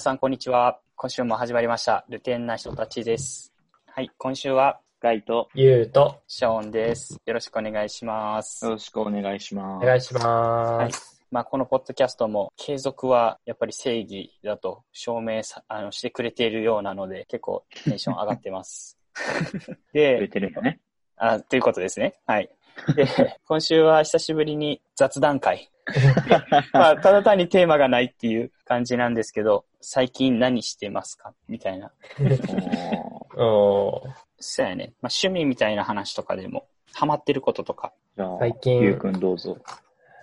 皆さん、こんにちは。今週も始まりました。ルテンな人たちです。はい、今週は、ガイと、ゆうと、ショーンです。よろしくお願いします。よろしくお願いします。お願いします。まあ、このポッドキャストも、継続はやっぱり正義だと証明さあのしてくれているようなので、結構テンション上がってます。くれで、てるんよね。あ、ということですね。はい。で、今週は久しぶりに雑談会。まあ、ただ単にテーマがないっていう感じなんですけど、最近何してますか？みたいな。そうやね。まあ、趣味みたいな話とかでも、ハマってることとか。じゃあ、最近ゆうくんどうぞ。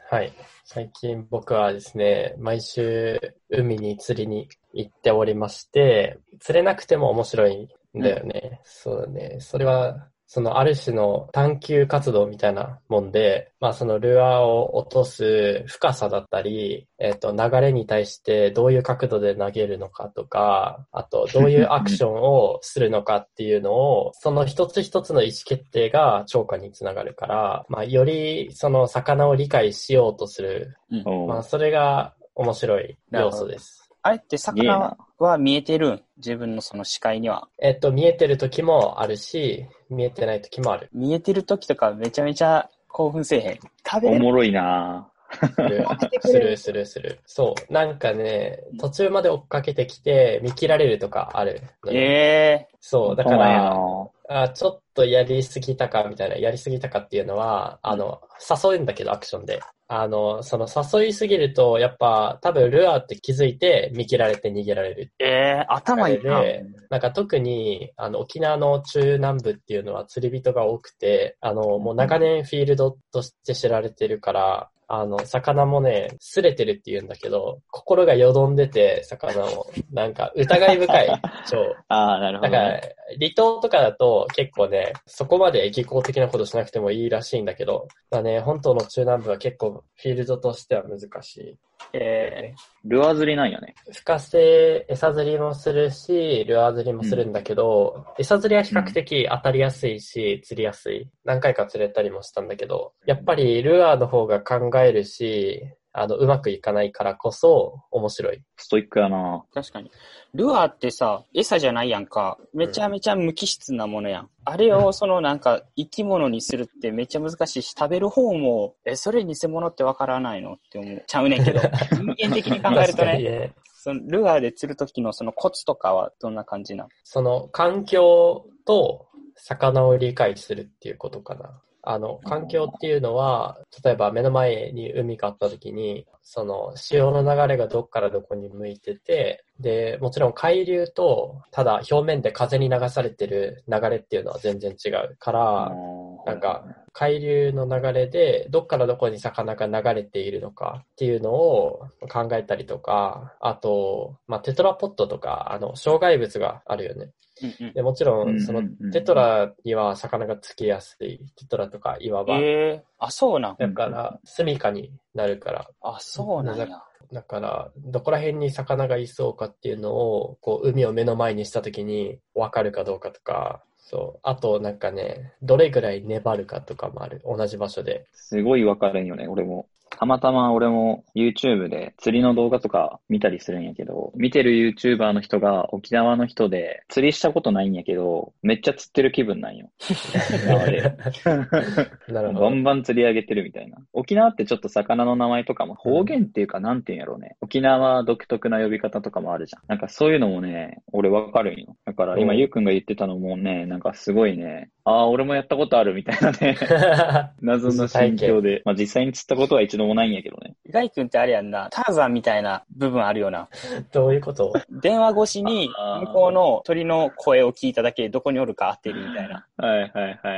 はい。最近僕はですね、毎週海に釣りに行っておりまして、釣れなくても面白いんだよね。そうだね。それは、そのある種の探求活動みたいなもんで、まあそのルアーを落とす深さだったり、えっ、と流れに対してどういう角度で投げるのかとか、あとどういうアクションをするのかっていうのを、その一つ一つの意思決定が超過につながるから、まあよりその魚を理解しようとする、うん。まあそれが面白い要素です。あれって魚な。は見えてるん？自分のその視界には。えっと、見えてる時もあるし、見えてない時もある。見えてる時とかめちゃめちゃ興奮せえへん。食べおもろいなするするするする。そう。なんかね、途中まで追っかけてきて見切られるとかある。ええそう。だから、あちょっとやりすぎたかみたいな、やりすぎたかっていうのは、あの、誘うんだけど、アクションで。あの、その誘いすぎると、やっぱ多分ルアーって気づいて見切られて逃げられる。ええ頭いいな。で、なんか特に、あの、沖縄の中南部っていうのは釣り人が多くて、あの、もう長年フィールドとして知られてるから、あの、魚もね、擦れてるって言うんだけど、心がよどんでて、魚も、なんか疑い深い、超。ああ、なるほど、だからね。、離島とかだと結構ね、そこまで技巧的なことしなくてもいいらしいんだけど、だね、本島の中南部は結構フィールドとしては難しい。えルアー釣りなんやね。深瀬、餌釣りもするし、ルアー釣りもするんだけど、餌釣りは比較的当たりやすいし、釣りやすい。何回か釣れたりもしたんだけど、やっぱりルアーの方が考えるし、あの、うまくいかないからこそ面白い。ストイックやなー、確かに。ルアーってさ、餌じゃないやんか。めちゃめちゃ無機質なものやん。あれをそのなんか生き物にするってめっちゃ難しいし、食べる方も、え、それ偽物ってわからないの？って思う。ちゃうねんけど。人間的に考えるとね、ね。そのルアーで釣る時のそのコツとかはどんな感じなその環境と魚を理解するっていうことかな。あの、環境っていうのは、例えば目の前に海があった時に、その潮の流れがどっからどこに向いてて、で、もちろん海流と、ただ表面で風に流されてる流れっていうのは全然違うから、なんか、海流の流れで、どっからどこに魚が流れているのかっていうのを考えたりとか、あと、まあ、テトラポットとか、あの、障害物があるよね。でもちろうんその、テトラには魚がつきやすい。テトラとか岩場。ええあ、そうなん。だから、住処になるから。あ、そうなんや。だから、どこら辺に魚がいそうかっていうのを、こう、海を目の前にしたときに、わかるかどうかとか、そう。あと、なんかね、どれぐらい粘るかとかもある。同じ場所で。すごい分かれんよね、俺も。たまたま俺も YouTube で釣りの動画とか見たりするんやけど、見てる YouTuber の人が沖縄の人で釣りしたことないんやけど、めっちゃ釣ってる気分なんよ。沖縄で。なるほど。バンバン釣り上げてるみたいな。沖縄ってちょっと魚の名前とかも方言っていうかなんていうんやろうね。沖縄独特な呼び方とかもあるじゃん。なんかそういうのもね、俺わかるんよ。だから今うんゆうくんが言ってたのもね、なんかすごいね、ああ、俺もやったことあるみたいなね。謎の心境で。まあ実際に釣ったことは一度もないんやけどね。ガイ君ってあれやんな、ターザンみたいな部分あるよな。どういうこと？電話越しに向こうの鳥の声を聞いただけでどこにおるか当てるみたいな。はいはいはいはいは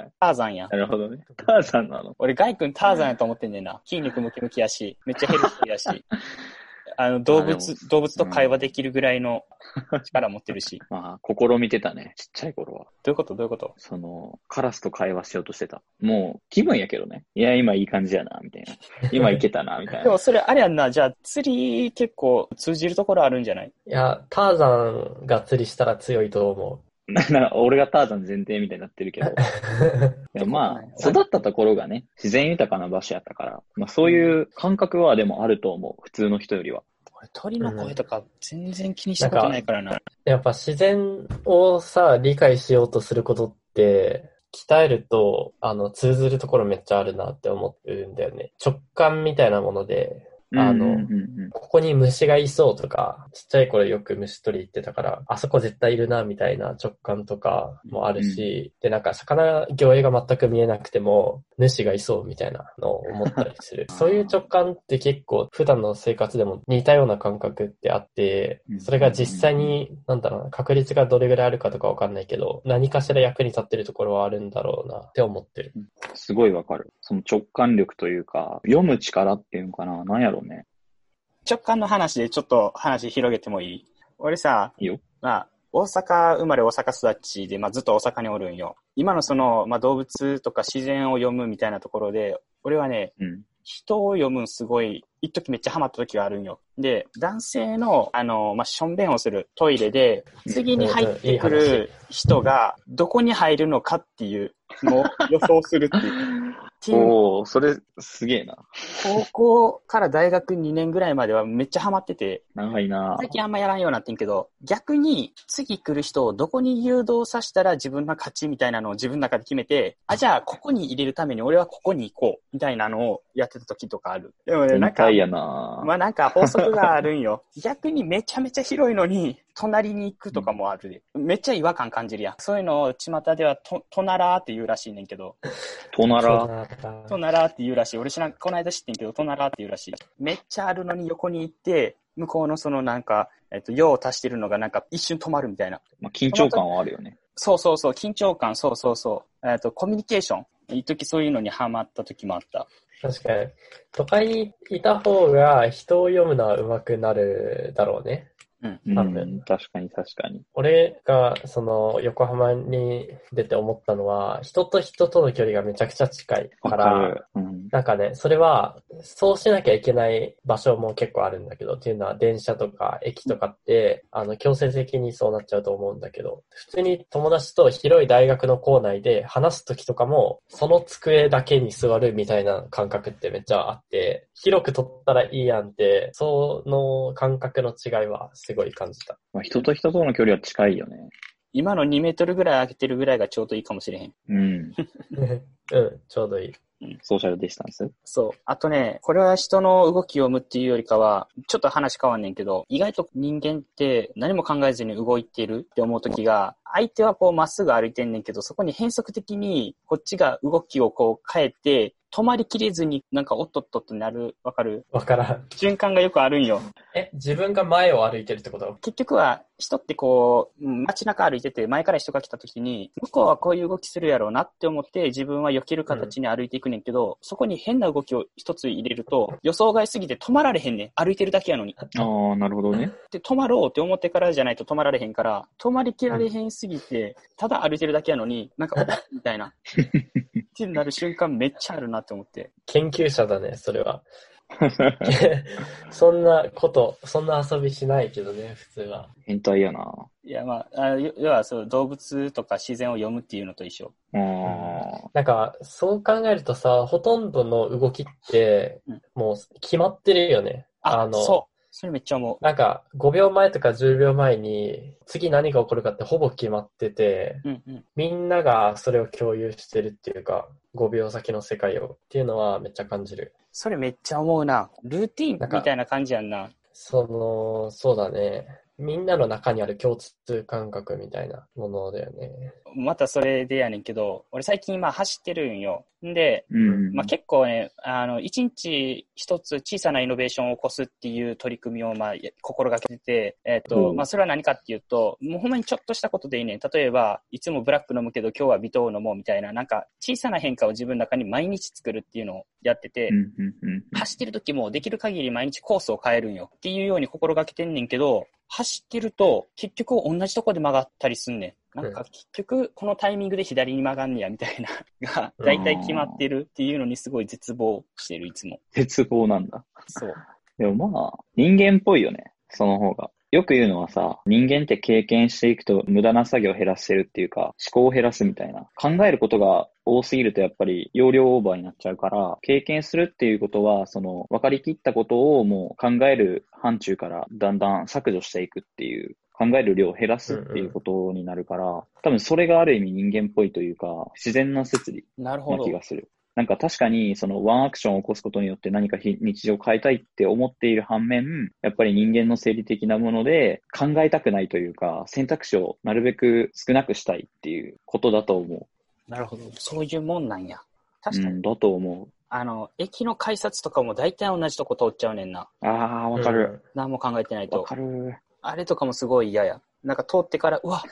い。ターザンやん。なるほどね。ターザンなの？俺ガイ君ターザンやと思ってんねんな。筋肉ムキムキやし、めっちゃヘルシーやし。あの、動物、動物と会話できるぐらいの 力持ってるし。まあ、試みてたね。ちっちゃい頃は。どういうこと？どういうこと？その、カラスと会話しようとしてた。もう、気分やけどね。いや、今いい感じやな、みたいな。今いけたな、みたいな。でもそれあれやんな、じゃあ釣り結構通じるところあるんじゃない？いや、ターザンが釣りしたら強いと思なんか俺がターザン前提みたいになってるけど。う。でもまあ、育ったところがね、自然豊かな場所やったから、まあそういう感覚はでもあると思う。普通の人よりは。俺鳥の声とか全然気にしたことないからな。やっぱ自然をさ、理解しようとすることって、鍛えると、あの、通ずるところめっちゃあるなって思うんだよね。直感みたいなもので、あのうんうんうんここに虫がいそうとか、ちっちゃい頃よく虫取り行ってたから、あそこ絶対いるな、みたいな直感とかもあるし、で、なんか魚魚影が全く見えなくても、主がいそうみたいなのを思ったりする。そういう直感って結構普段の生活でも似たような感覚ってあってうん、それが実際に、なんだろうな、確率がどれぐらいあるかとかわかんないけど、何かしら役に立ってるところはあるんだろうなって思ってる。すごいわかる。その直感力というか、読む力っていうのかな？なんやろうね。直感の話でちょっと話広げてもいい？俺さ、いいよ。まあ、大阪生まれ大阪育ちで、まあずっと大阪におるんよ。今のその、まあ動物とか自然を読むみたいなところで、俺はね、うん。人を読むんすごい、一時めっちゃハマった時があるんよ。で、男性の、あの、まあ、しょんべんをするトイレで、次に入ってくる人が、どこに入るのかっていうのを予想するっていう。おー、それ、すげえな。高校から大学2年ぐらいまではめっちゃハマってて、長いな最近あんまやらんようになってんけど、逆に次来る人をどこに誘導させたら自分の勝ちみたいなのを自分の中で決めて、あ、じゃあここに入れるために俺はここに行こうみたいなのをやってた時とかある。でもね、なんかやなまあなんか法則があるんよ。逆にめちゃめちゃ広いのに、隣に行くとかもあるで。めっちゃ違和感感じるやん。そういうのを巷ではと、とならーって言うらしいねんけど、となら、そうだなとならーって言うらしい。俺知らん、この間知ってんけど、とならーって言うらしい。めっちゃあるのに横に行って、向こうのそのなんか、えっと、用を足してるのがなんか一瞬止まるみたいな。まあ、緊張感はあるよね。そうそうそう、緊張感、そうそうそう。えっと、コミュニケーション。一時そういうのにハマった時もあった。確かに。都会にいた方が人を読むのは上手くなるだろうね。う多分ん、確かに確かに。俺が、その、横浜に出て思ったのは、人と人との距離がめちゃくちゃ近いか、らる。うん。なんかね、それは、そうしなきゃいけない場所も結構あるんだけど、っていうのは電車とか駅とかって、あの、強制的にそうなっちゃうと思うんだけど、普通に友達と広い大学の校内で話すときとかも、その机だけに座るみたいな感覚ってめっちゃあって、広く取ったらいいやんって、その感覚の違いはすごい感じた。まあ、人と人との距離は近いよね。今の2メートルぐらい空けてるぐらいがちょうどいいかもしれへん。うん。うん、ちょうどいい。ソーシャルディスタンス？そう。あとね、これは人の動きを読むっていうよりかは、ちょっと話変わんねんけど、意外と人間って何も考えずに動いてるって思うときが、相手はこうまっすぐ歩いてんねんけど、そこに変則的にこっちが動きをこう変えて、止まりきれずになんかおっとっとってなる、わかるわからん。瞬間がよくあるんよ。え、自分が前を歩いてるってこと？結局は人ってこう、うん街中歩いてて前から人が来た時に、向こうはこういう動きするやろうなって思って自分は避ける形に歩いていくねんけど、そこに変な動きを一つ入れると予想外すぎて止まられへんねん。歩いてるだけやのに。ああ、なるほどね。で、止まろうって思ってからじゃないと止まられへんから、止まりきられへんすぎて、ただ歩いてるだけやのに、なんか、お っみたいな。ってなる瞬間めっちゃあるなって思って。研究者だね、それは。そんなこと、そんな遊びしないけどね、普通は。変態やな。いや、まあ、あ要要はそう、動物とか自然を読むっていうのと一緒。なんか、そう考えるとさ、ほとんどの動きってうん、もう決まってるよね。あ、あの、そう。それめっちゃ思う。なんか、5秒前とか10秒前に、次何が起こるかってほぼ決まってて、うんうん。みんながそれを共有してるっていうか、5秒先の世界をっていうのはめっちゃ感じる。それめっちゃ思うな。ルーティンみたいな感じやんな。その、そうだね。みんなの中にある共通感覚みたいなものだよね。またそれでやねんけど、俺最近今走ってるんよ。んで、うん。まあ、結構ね、あの、一日一つ小さなイノベーションを起こすっていう取り組みを、まあ、や心がけてて、えっ、と、うんまあ、それは何かっていうと、もうほんまにちょっとしたことでいいねん。例えば、いつもブラック飲むけど今日は微糖を飲もうみたいな、なんか小さな変化を自分の中に毎日作るっていうのをやってて、うんうんうん走ってる時もできる限り毎日コースを変えるんよっていうように心がけてんねんけど、走ってると結局同じとこで曲がったりすんねん。なんか結局このタイミングで左に曲がんねやみたいなが大体決まってるっていうのにすごい絶望してるいつも。絶望なんだ。そう。でもまあ、人間っぽいよね。その方が。よく言うのはさ、人間って経験していくと無駄な作業を減らせるっていうか、思考を減らすみたいな。考えることが多すぎるとやっぱり容量オーバーになっちゃうから、経験するっていうことは、その分かりきったことをもう考える範疇からだんだん削除していくっていう、考える量を減らすっていうことになるから、多分それがある意味人間っぽいというか、自然な摂理なるほどな気。がする。なんか確かにそのワンアクションを起こすことによって何か日日常を変えたいって思っている反面、やっぱり人間の生理的なもので考えたくないというか、選択肢をなるべく少なくしたいっていうことだと思なるほど。そういうもんなんや。う。確かに。うん、だと思う。あの、駅の改札とかも大体同じとこ通っちゃうねんな。ああ、わかる。何も考えてないとわ。かる。あれとかもすごい嫌や。なんか通ってから、うわ、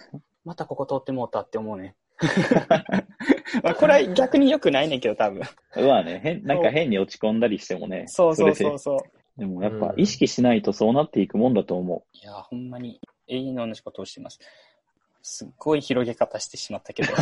またここ通ってもうたって思うね。まあこれは逆に良くないねんけど、多分。うわね、変、なんか変に落ち込んだりしてもね。そうそうそうそう。でもやっぱうん意識しないとそうなっていくもんだと思いや、ほんまに永遠の同じことをしてます。すっごい広げ方してしまったけど。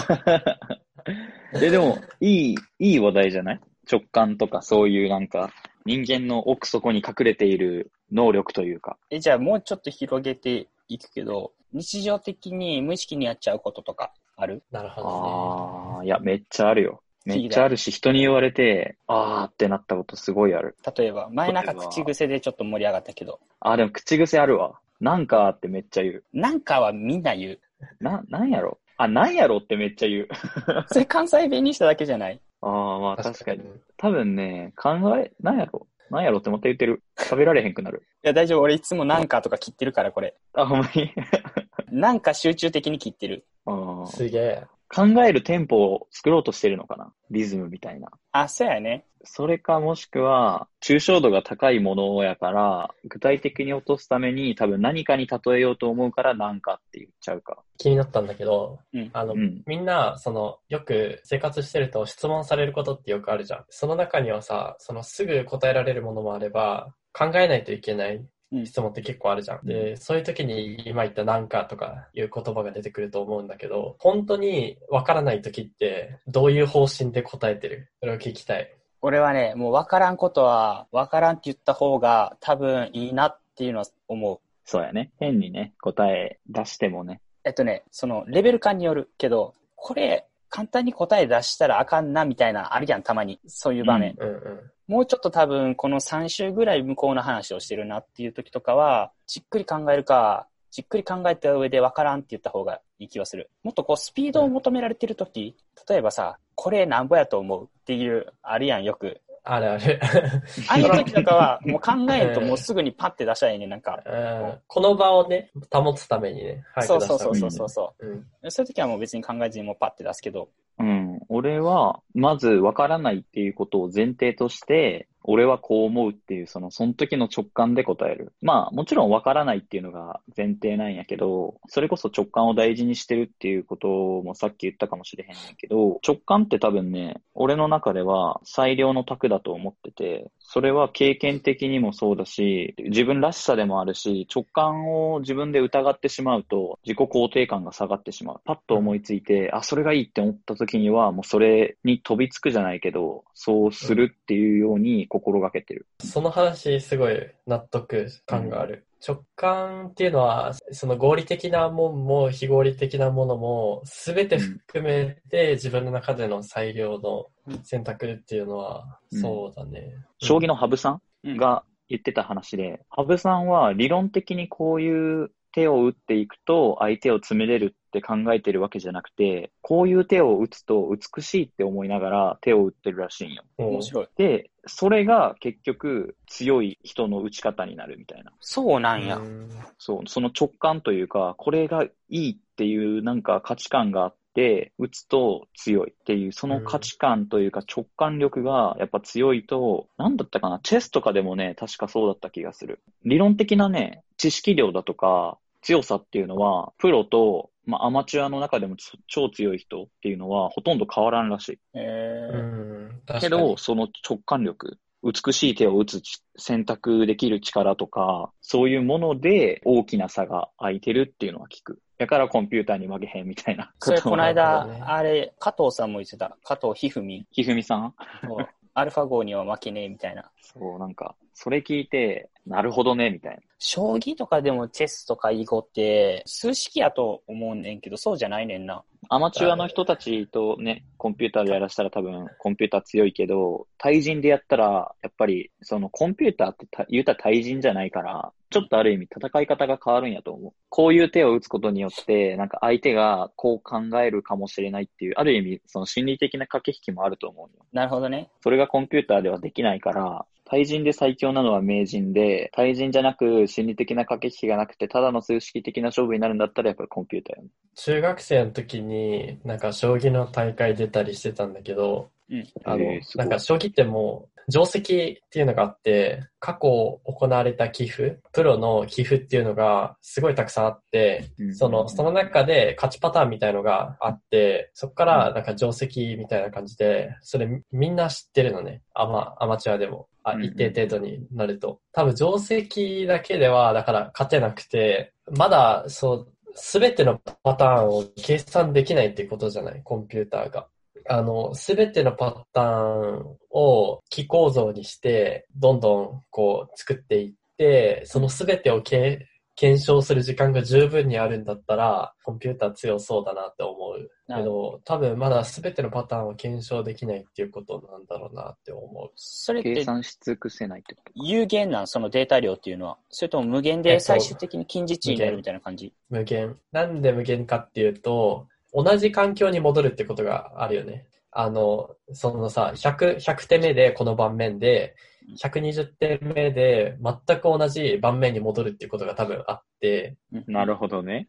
う。で、でも、いい、いい話題じゃない？直感とかそういうなんか、人間の奥底に隠れている能力というか。え、じゃあもうちょっと広げていくけど、日常的に無意識にやっちゃうこととかある？なるほどああ、いや、めっちゃあるよ。めっちゃあるし、人に言われて、あーってなったことすごいある。例えば、前なんか口癖でちょっと盛り上がったけど、あーでも口癖あるわ。なんかってめっちゃ言う。なんかはみんな言う。な、なんやろ？あ、なんやろ？ってめっちゃ言う。それ関西弁にしただけじゃない？ああ、まあね。確かに。多分ね、考え、なんやろ？なんやろってまた言ってる。食べられへんくなる。いや、大丈夫。俺いつもなんかとか切ってるから、これ。あ、ほんまに？なんか集中的に切ってる。あーすげえ。考えるテンポを作ろうとしてるのかな？リズムみたいな。あ、そうやね。それかもしくは、抽象度が高いものやから、具体的に落とすために多分何かに例えようと思うからなんかって言っちゃうか。気になったんだけど、うんあの、うん。みんな、その、よく生活してると質問されることってよくあるじゃん。その中にはさ、そのすぐ答えられるものもあれば、考えないといけないうん質問って結構あるじゃん。で、そういう時に今言ったなんかとかいう言葉が出てくると思うんだけど、本当にわからない時ってどういう方針で答えてる？それを聞きたい。俺はね、もう分からんことは、分からんって言った方が多分いいなっていうのは思う。そうやね。変にね、答え出してもね。えっとね、そのレベル感によるけど、これ簡単に答え出したらあかんなみたいなあるやん、たまに。そういう場面。うんうん。もうちょっと多分この3週ぐらい向こうの話をしてるなっていう時とかは、じっくり考えるか、じっくり考えた上で分からんって言った方がいい気はする。もっとこうスピードを求められてる時、例えばさ、これなんぼやと思うっていう、あるやん、よく。あるある。ああいう時とかは、もう考えんともうすぐにパッて出したらいいね、なんか。うんこの場をね、保つためにね、そうそうそうそうそうそうん。う。そういう時はもう別に考えずにもうパッて出すけど。うん。俺は、まず分からないっていうことを前提として、俺はこう思うっていう、その、その時の直感で答える。まあ、もちろん分からないっていうのが前提なんやけど、それこそ直感を大事にしてるっていうこともさっき言ったかもしれへんねんけど、直感って多分ね、俺の中では最良の卓だと思ってて、それは経験的にもそうだし、自分らしさでもあるし、直感を自分で疑ってしまうと、自己肯定感が下がってしまう。パッと思いついて、あ、それがいいって思った時には、もうそれに飛びつくじゃないけど、そうするっていうように心がけてる。その話、すごい納得感がある。直感っていうのは、その合理的なもんも非合理的なものも、すべて含めて自分の中での最良の選択っていうのは、うんそうだね。将棋の羽生さうんんが言ってた話で、羽生さんは理論的にこういう手を打っていくと相手を詰めれるって考えてるわけじゃなくて、こういう手を打つと美しいって思いながら手を打ってるらしいんよ。うん面白い。で、それが結局強い人の打ち方になるみたいな。そうなんや。うんそう、その直感というか、これがいいっていうなんか価値観があって、打つと強いっていう、その価値観というか直感力がやっぱ強いと、なんだったかな、チェスとかでもね、確かそうだった気がする。理論的なね、知識量だとか強さっていうのは、プロと、まあ、アマチュアの中でもち超強い人っていうのはほとんど変わらんらしい。えーけど、その直感力、美しい手を打つち選択できる力とか、そういうもので大きな差が空いてるっていうのは聞く。だからコンピューターに負けへんみたいな。それこの間、ねあれ、加藤さんも言ってた。加藤ひふみん。ひふみさんそうアルファ号には負けねえみたいな。そう、なんか、それ聞いて、なるほどね、みたいな。将棋とかでもチェスとか囲碁って数式やと思うねんけど、そうじゃないねんな。アマチュアの人たちとね、コンピューターでやらせたら多分コンピューター強いけど、対人でやったら、やっぱりそのコンピューターって言うたら対人じゃないから、ちょっとある意味戦い方が変わるんやと思う。こういう手を打つことによって、なんか相手がこう考えるかもしれないっていう、ある意味その心理的な駆け引きもあると思うよ。なるほどね。それがコンピューターではできないから、対人で最強なのは名人で、対人じゃなく心理的な駆け引きがなくて、ただの数式的な勝負になるんだったらやっぱりコンピューターよね。中学生の時になんか将棋の大会出たりしてたんだけど、うん。あのへー、なんか将棋ってもう、定石っていうのがあって、過去行われた寄付、プロの寄付っていうのがすごいたくさんあって、その、その中で勝ちパターンみたいのがあって、そこからなんか定石みたいな感じで、それみんな知ってるのね。アマ、アマチュアでも。あ、一定程度になると。多分定石だけでは、だから勝てなくて、まだ、そう、すべてのパターンを計算できないってことじゃないコンピューターが。あの、すべてのパターンを機構造にして、どんどんこう作っていって、そのすべてをけ検証する時間が十分にあるんだったら、コンピューター強そうだなって思う。けど、多分まだすべてのパターンを検証できないっていうことなんだろうなって思う。計それって算し尽くせないってこと？有限なん？そのデータ量っていうのは。それとも無限えっとで最終的に近似値になるみたいな感じ？無限。なんで無限かっていうと、同じ環境に戻るってことがあるよね。あの、そのさ、100、100手目でこの盤面で、120手目で全く同じ盤面に戻るっていうことが多分あって、なるほどね。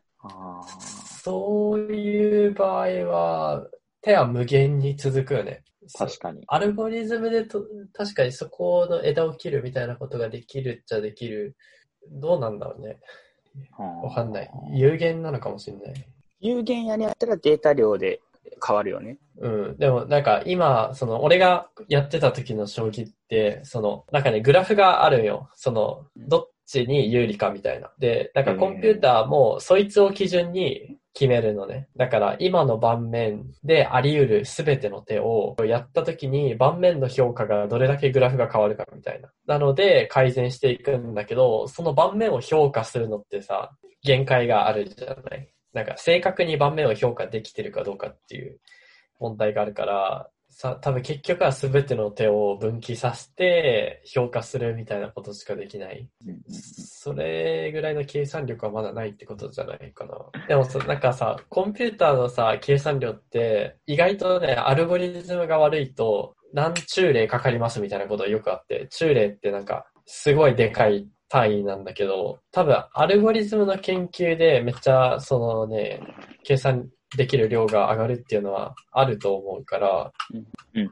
そういう場合は、手は無限に続くよね。確かに。アルゴリズムでと、確かにそこの枝を切るみたいなことができるっちゃできる。どうなんだろうね。わかんない。有限なのかもしれない。有限やにやったらデータ量で変わるよね。うん。でもなんか今、その俺がやってた時の将棋って、その、なんかね、グラフがあるんよ。その、どっちに有利かみたいな。で、なんかコンピューターもそいつを基準に決めるのね。だから今の盤面であり得る全ての手をやった時に盤面の評価がどれだけグラフが変わるかみたいな。なので改善していくんだけど、その盤面を評価するのってさ、限界があるじゃない。なんか正確に盤面を評価できてるかどうかっていう問題があるから、さ、多分結局は全ての手を分岐させて評価するみたいなことしかできない。それぐらいの計算力はまだないってことじゃないかな。でもさ、なんかさ、コンピューターのさ、計算量って、意外とね、アルゴリズムが悪いと、何中例かかりますみたいなことよくあって、中例ってなんか、すごいでかい単位なんだけど、多分、アルゴリズムの研究でめっちゃ、そのね、計算できる量が上がるっていうのはあると思うから、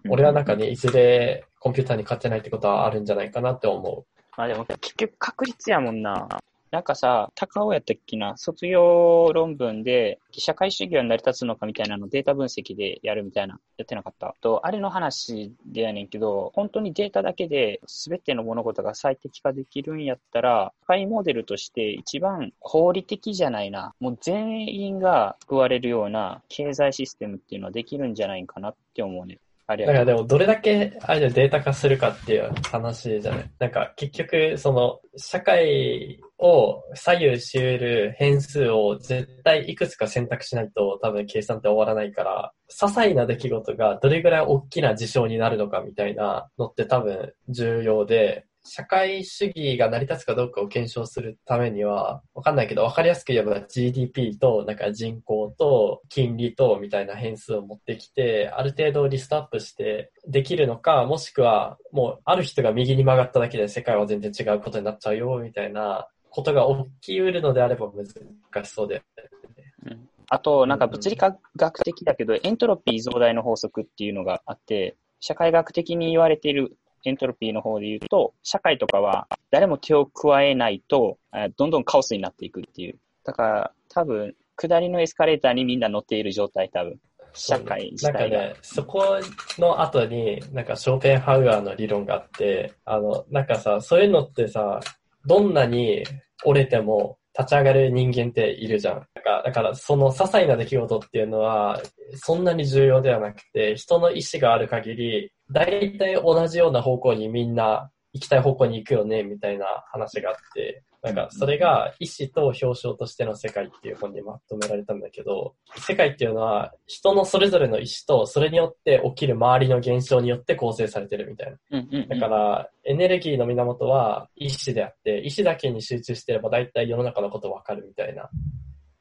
俺はなんかね、いずれコンピューターに勝てないってことはあるんじゃないかなって思まあでも結局確率やもんな。なんかさ、高尾やったっけな、卒業論文で、社会主義は成り立つのかみたいなのデータ分析でやるみたいな、やってなかった。と、あれの話でやねんけど、本当にデータだけで全ての物事が最適化できるんやったら、社会モデルとして一番合理的じゃないな。もう全員が救われるような経済システムっていうのはできるんじゃないかなって思うね。あれう。だからでも、どれだけ、あれでデータ化するかっていう話じゃない？なんか、結局、その、社会を左右し得る変数を絶対いくつか選択しないと多分計算って終わらないから、些細な出来事がどれぐらい大きな事象になるのかみたいなのって多分重要で、社会主義が成り立つかどうかを検証するためには、わかんないけど、わかりやすく言えば GDP と、なんか人口と金利とみたいな変数を持ってきて、ある程度リストアップしてできるのか、もしくはもうある人が右に曲がっただけで世界は全然違うことになっちゃうよ、みたいなことが起きうるのであれば難しそうで。うんあと、なんか物理学的だけど、エントロピー増大の法則っていうのがあって、社会学的に言われているエントロピーの方で言うと、社会とかは誰も手を加えないと、どんどんカオスになっていくっていう。だから、多分、下りのエスカレーターにみんな乗っている状態、多分。社会自体が。なんかね、そこの後に、なんかショーペンハウアーの理論があって、あの、なんかさ、そういうのってさ、どんなに折れても立ち上がる人間っているじゃん。だから、だからその些細な出来事っていうのは、そんなに重要ではなくて、人の意志がある限り、大体同じような方向にみんな行きたい方向に行くよね、みたいな話があって、なんかそれが意志と表彰としての世界っていう本にまとめられたんだけど、世界っていうのは人のそれぞれの意志とそれによって起きる周りの現象によって構成されてるみたいな。だから、エネルギーの源は意志であって、意志だけに集中してれば大体世の中のことわかるみたいな。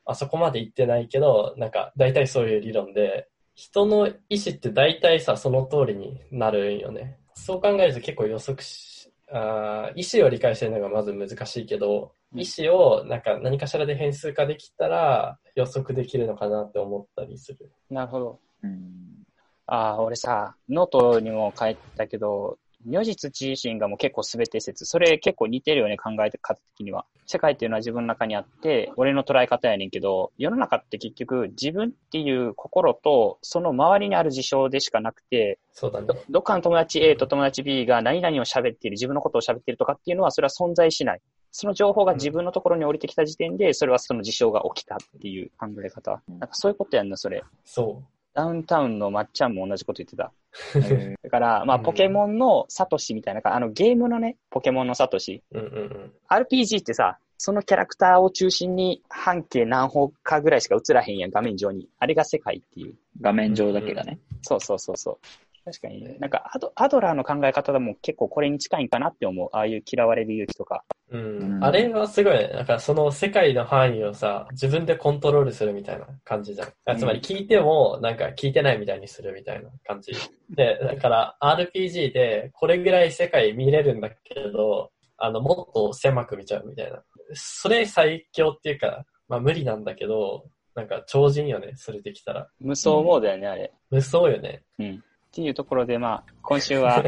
あそこまで言ってないけど、なんか大体そういう理論で、人の意志って大体さ、その通りになるんよね。そう考えると結構予測し、あー意志を理解してるのがまず難しいけど、うん意志をなんか何かしらで変数化できたら予測できるのかなって思ったりする。なるほど。うん。ああ、俺さ、ノートにも書いたけど、如実自身がもう結構全て説。それ結構似てるよね、考え方的には。世界っていうのは自分の中にあって、俺の捉え方やねんけど、世の中って結局自分っていう心とその周りにある事象でしかなくて、そうだねど。どっかの友達 A と友達 B が何々を喋っている、自分のことを喋っているとかっていうのは、それは存在しない。その情報が自分のところに降りてきた時点で、それはその事象が起きたっていう考え方。なんかそういうことやんな、それ。そダウンタウンのまっちゃんも同じこと言ってた。え だから、まあ、うんポケモンのサトシみたいな、あの、ゲームのね、ポケモンのサトシ。う。うんうんうん。RPG ってさ、そのキャラクターを中心に半径何歩かぐらいしか映らへんやん、画面上に。あれが世界っていう。画面上だけがね。そうそうそうそう。確かにね。なんかアド、アドラーの考え方でも結構これに近いんかなって思う。ああいう嫌われる勇気とか。うんうんあれはすごいね。なんかその世界の範囲をさ、自分でコントロールするみたいな感じじゃん。あつまり聞いても、なんか聞いてないみたいにするみたいな感じ。で、だから RPG でこれぐらい世界見れるんだけど、あの、もっと狭く見ちゃうみたいな。それ最強っていうか、まあ無理なんだけど、なんか超人よね、それできたら。無双モードやね、あれ。無双よね。うん。っていうところで、まあ、今週は、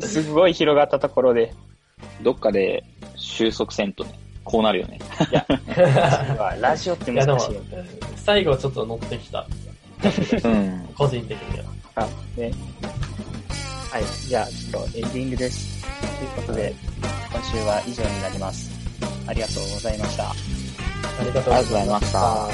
すごい広がったところで、どっかで収束せんとね、こうなるよね。ラジオって難しいよ。、最後ちょっと乗ってきた。うん。個人的には。あ、ね。はい。じゃあ、ちょっとエンディングです。ということで、今週は以上になります。ありがとうございました。ありがとうございました。